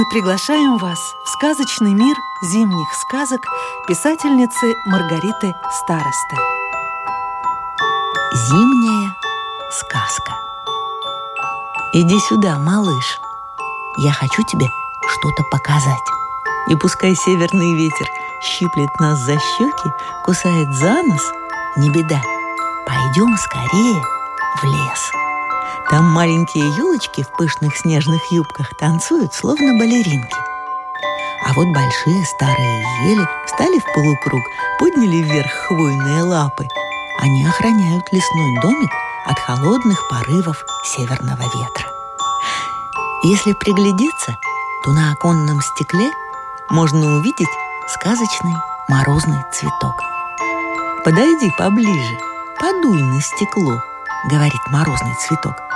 Мы приглашаем вас в сказочный мир зимних сказок писательницы Маргариты Старосты. Зимняя сказка Иди сюда, малыш. Я хочу тебе что-то показать. И пускай северный ветер щиплет нас за щеки, кусает за нос, не беда. Пойдем скорее в лес. Там маленькие елочки в пышных снежных юбках танцуют, словно балеринки. А вот большие старые ели встали в полукруг, подняли вверх хвойные лапы. Они охраняют лесной домик от холодных порывов северного ветра. Если приглядеться, то на оконном стекле можно увидеть сказочный морозный цветок. «Подойди поближе, подуй на стекло», — говорит морозный цветок.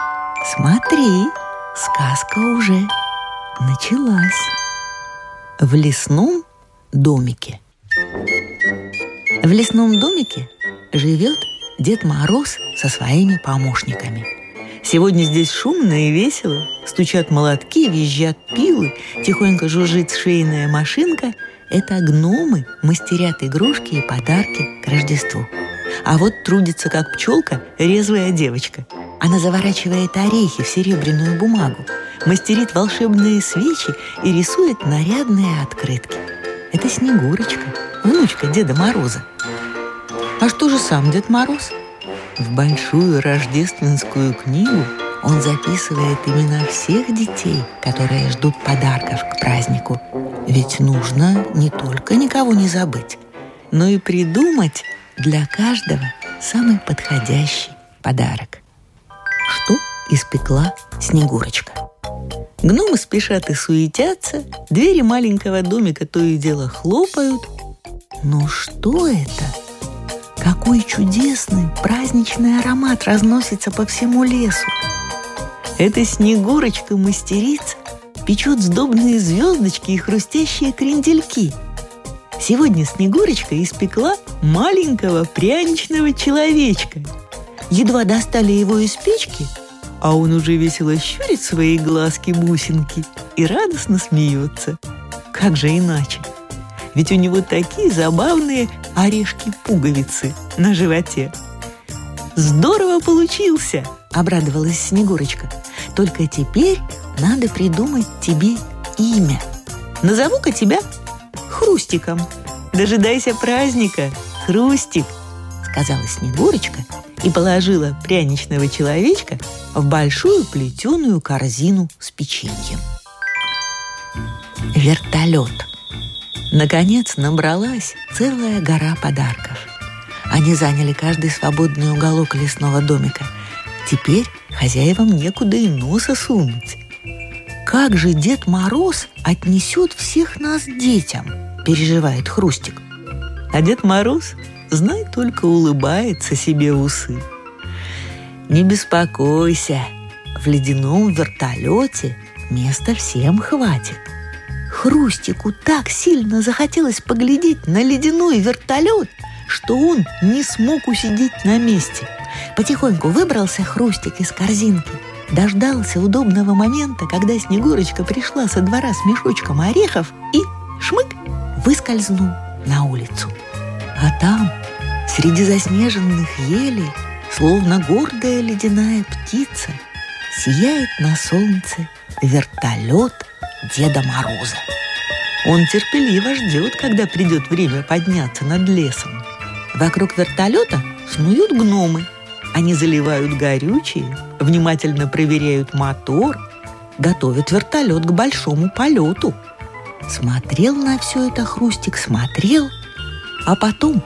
«Смотри, сказка уже началась». В лесном домике. В лесном домике живет Дед Мороз со своими помощниками. Сегодня здесь шумно и весело. Стучат молотки, визжат пилы, тихонько жужжит швейная машинка. Это гномы мастерят игрушки и подарки к Рождеству. А вот трудится, как пчелка, резвая девочка. Она заворачивает орехи в серебряную бумагу, мастерит волшебные свечи и рисует нарядные открытки. Это Снегурочка, внучка Деда Мороза. А что же сам Дед Мороз? В большую рождественскую книгу он записывает имена всех детей, которые ждут подарков к празднику. Ведь нужно не только никого не забыть, но и придумать для каждого самый подходящий подарок. Испекла Снегурочка? Гномы спешат и суетятся, двери маленького домика то и дело хлопают. Но что это? Какой чудесный праздничный аромат разносится по всему лесу. Эта Снегурочка-мастерица печет сдобные звездочки и хрустящие крендельки. Сегодня Снегурочка испекла маленького пряничного человечка. Едва достали его из печки, а он уже весело щурит свои глазки-бусинки и радостно смеется. Как же иначе? Ведь у него такие забавные орешки-пуговицы на животе. «Здорово получился!» – обрадовалась Снегурочка. «Только теперь надо придумать тебе имя. Назову-ка тебя Хрустиком. Дожидайся праздника, Хрустик!» – сказала Снегурочка и положила пряничного человечка в большую плетеную корзину с печеньем. Вертолет – Наконец набралась целая гора подарков. Они заняли каждый свободный уголок лесного домика. Теперь хозяевам некуда и носа сунуть. «Как же Дед Мороз отнесет всех нас детям?» – переживает Хрустик. А Дед Мороз, знай, только улыбается себе в усы. «Не беспокойся, в ледяном вертолете места всем хватит. Хрустику так сильно захотелось поглядеть на ледяной вертолет, что он не смог усидеть на месте. Потихоньку выбрался Хрустик из корзинки, дождался удобного момента, когда Снегурочка пришла со двора с мешочком орехов и, шмык, выскользнул на улицу. А там, среди заснеженных елей, словно гордая ледяная птица, сияет на солнце вертолет Деда Мороза. Он терпеливо ждет, когда придет время подняться над лесом. Вокруг вертолета снуют гномы. Они заливают горючее, внимательно проверяют мотор, готовят вертолет к большому полету. Смотрел на все это Хрустик, смотрел, а потом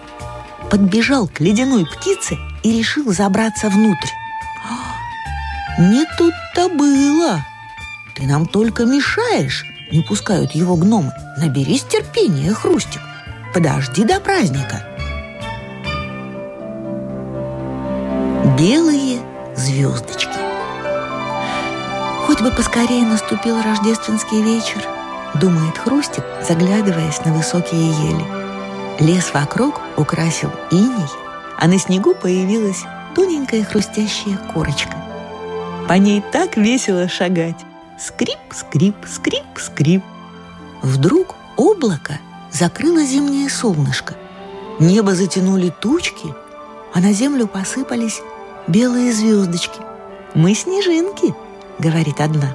подбежал к ледяной птице и решил забраться внутрь. Не тут-то было. Ты нам только мешаешь, не пускают его гномы. Наберись терпения, Хрустик. Подожди до праздника. Белые звездочки. Хоть бы поскорее наступил рождественский вечер, думает Хрустик, заглядываясь на высокие ели. Лес вокруг украсил иней, а на снегу появилась тоненькая хрустящая корочка. По ней так весело шагать. Скрип, скрип, скрип, скрип. Вдруг облако закрыло зимнее солнышко. Небо затянули тучки, а на землю посыпались белые звездочки. «Мы снежинки», — говорит одна.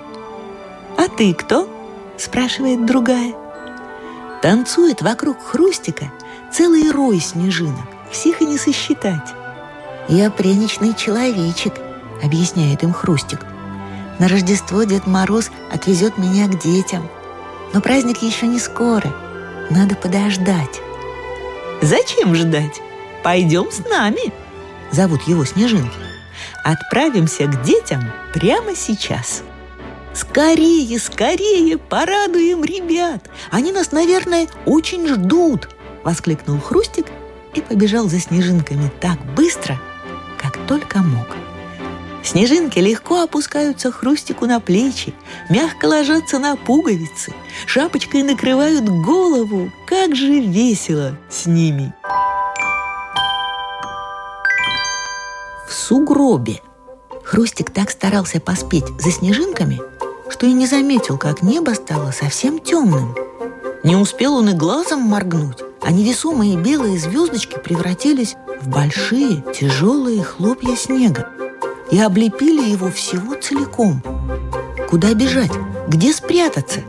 «А ты кто?» — спрашивает другая. Танцует вокруг хрустика целый рой снежинок, всех и не сосчитать. «Я пряничный человечек», — объясняет им хрустик. «На Рождество Дед Мороз отвезет меня к детям. Но праздник еще не скоро, надо подождать». «Зачем ждать? Пойдем с нами!» — зовут его Снежинки. «Отправимся к детям прямо сейчас!» «Скорее, скорее, порадуем ребят! Они нас, наверное, очень ждут!» — воскликнул Хрустик и побежал за снежинками так быстро, как только мог. Снежинки легко опускаются Хрустику на плечи, мягко ложатся на пуговицы, шапочкой накрывают голову. Как же весело с ними! В сугробе Хрустик так старался поспеть за снежинками – что и не заметил, как небо стало совсем темным. Не успел он и глазом моргнуть, а невесомые белые звездочки превратились в большие тяжелые хлопья снега и облепили его всего целиком. Куда бежать? Где спрятаться?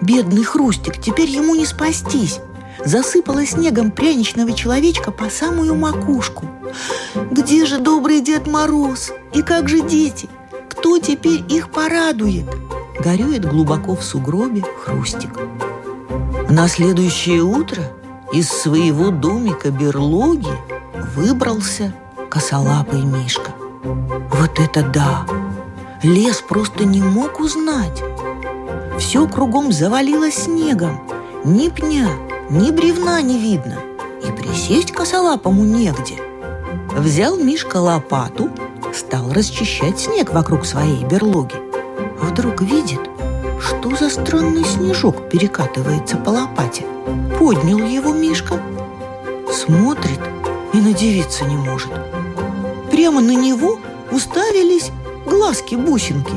Бедный Хрустик, теперь ему не спастись. Засыпала снегом пряничного человечка по самую макушку. Где же добрый Дед Мороз? И как же дети? Кто теперь их порадует? Горюет глубоко в сугробе хрустик. На следующее утро из своего домика-берлоги выбрался косолапый Мишка. Вот это да! Лес просто не мог узнать. Все кругом завалило снегом. Ни пня, ни бревна не видно. И присесть косолапому негде. Взял Мишка лопату, стал расчищать снег вокруг своей берлоги вдруг видит, что за странный снежок перекатывается по лопате. Поднял его Мишка, смотрит и надевиться не может. Прямо на него уставились глазки-бусинки.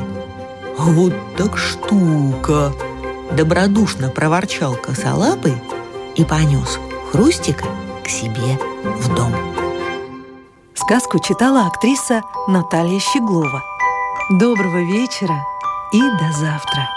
«А вот так штука!» Добродушно проворчал косолапый и понес Хрустика к себе в дом. Сказку читала актриса Наталья Щеглова. Доброго вечера! И до завтра.